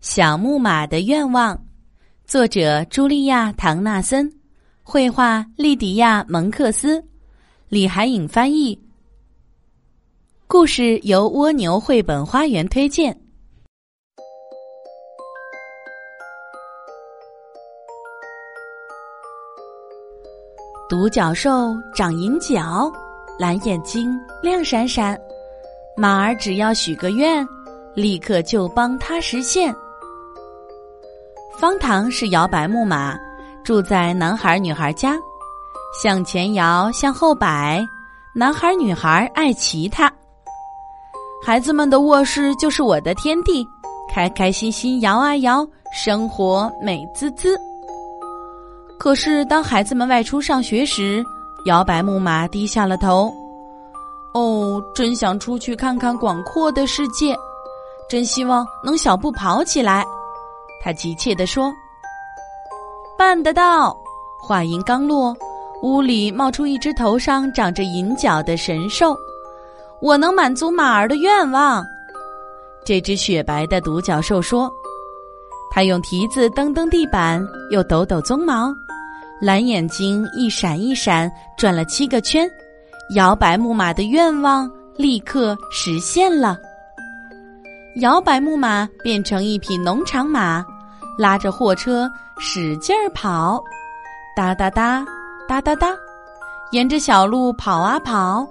小木马的愿望，作者茱莉亚·唐纳森，绘画莉迪亚·蒙克斯，李海颖翻译。故事由蜗牛绘本花园推荐。独角兽长银角，蓝眼睛亮闪闪，马儿只要许个愿，立刻就帮他实现。方糖是摇摆木马，住在男孩女孩家，向前摇，向后摆，男孩女孩爱骑它。孩子们的卧室就是我的天地，开开心心摇啊摇，生活美滋滋。可是当孩子们外出上学时，摇摆木马低下了头。哦，真想出去看看广阔的世界，真希望能小步跑起来。他急切地说：“办得到！”话音刚落，屋里冒出一只头上长着银角的神兽。我能满足马儿的愿望。这只雪白的独角兽说：“它用蹄子蹬蹬地板，又抖抖鬃毛，蓝眼睛一闪一闪，转了七个圈。摇摆木马的愿望立刻实现了。”摇摆木马变成一匹农场马，拉着货车使劲儿跑，哒哒哒，哒哒哒，沿着小路跑啊跑，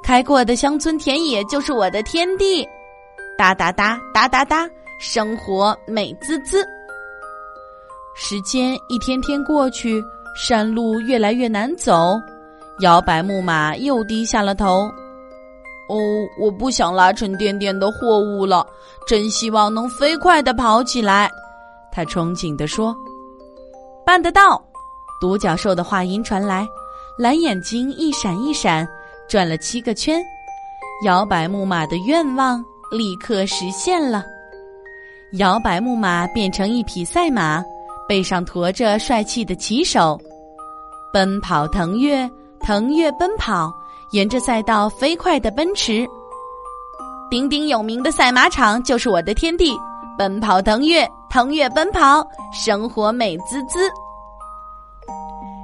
开过的乡村田野就是我的天地，哒哒哒，哒哒哒，生活美滋滋。时间一天天过去，山路越来越难走，摇摆木马又低下了头。哦，我不想拉沉甸甸的货物了，真希望能飞快的跑起来。他憧憬地说：“办得到！”独角兽的话音传来，蓝眼睛一闪一闪，转了七个圈，摇摆木马的愿望立刻实现了。摇摆木马变成一匹赛马，背上驮着帅气的骑手，奔跑腾跃，腾跃奔跑。沿着赛道飞快的奔驰，鼎鼎有名的赛马场就是我的天地。奔跑腾跃，腾跃奔跑，生活美滋滋。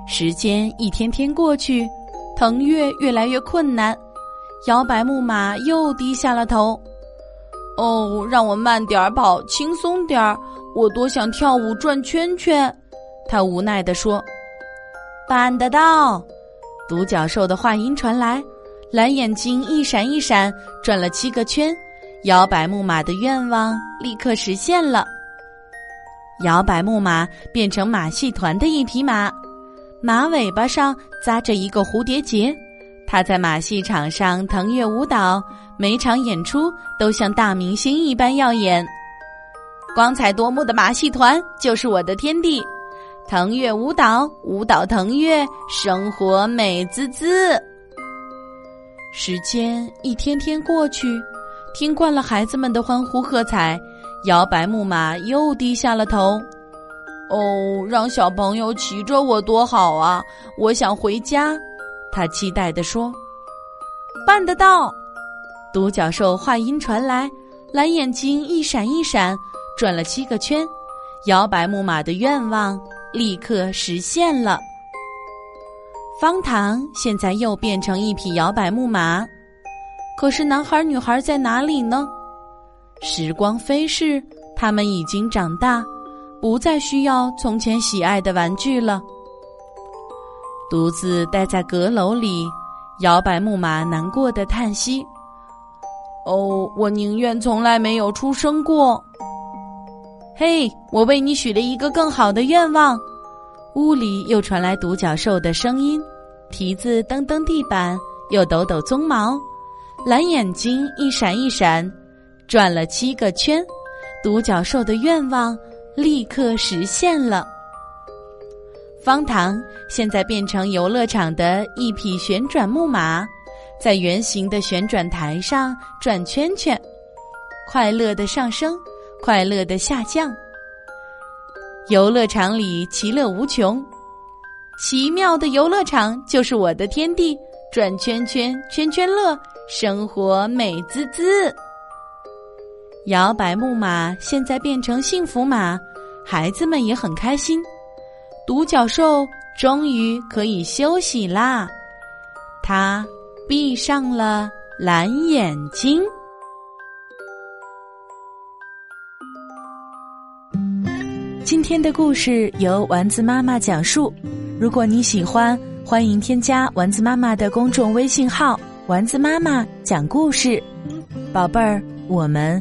时间一天天过去，腾跃越来越困难，摇摆木马又低下了头。哦，让我慢点儿跑，轻松点儿，我多想跳舞转圈圈。他无奈地说：“办得到。”独角兽的话音传来，蓝眼睛一闪一闪，转了七个圈，摇摆木马的愿望立刻实现了。摇摆木马变成马戏团的一匹马，马尾巴上扎着一个蝴蝶结，它在马戏场上腾跃舞蹈，每场演出都像大明星一般耀眼。光彩夺目的马戏团就是我的天地。腾跃舞蹈，舞蹈腾跃，生活美滋滋。时间一天天过去，听惯了孩子们的欢呼喝彩，摇摆木马又低下了头。哦，让小朋友骑着我多好啊！我想回家。他期待地说：“办得到！”独角兽话音传来，蓝眼睛一闪一闪，转了七个圈，摇摆木马的愿望。立刻实现了。方糖现在又变成一匹摇摆木马，可是男孩女孩在哪里呢？时光飞逝，他们已经长大，不再需要从前喜爱的玩具了。独自待在阁楼里，摇摆木马难过的叹息：“哦，我宁愿从来没有出生过。”嘿，我为你许了一个更好的愿望。屋里又传来独角兽的声音，蹄子蹬蹬地板，又抖抖鬃毛，蓝眼睛一闪一闪，转了七个圈。独角兽的愿望立刻实现了。方糖现在变成游乐场的一匹旋转木马，在圆形的旋转台上转圈圈，快乐的上升。快乐的下降，游乐场里其乐无穷，奇妙的游乐场就是我的天地，转圈圈圈圈乐，生活美滋滋。摇摆木马现在变成幸福马，孩子们也很开心。独角兽终于可以休息啦，它闭上了蓝眼睛。今天的故事由丸子妈妈讲述。如果你喜欢，欢迎添加丸子妈妈的公众微信号“丸子妈妈讲故事”。宝贝儿，我们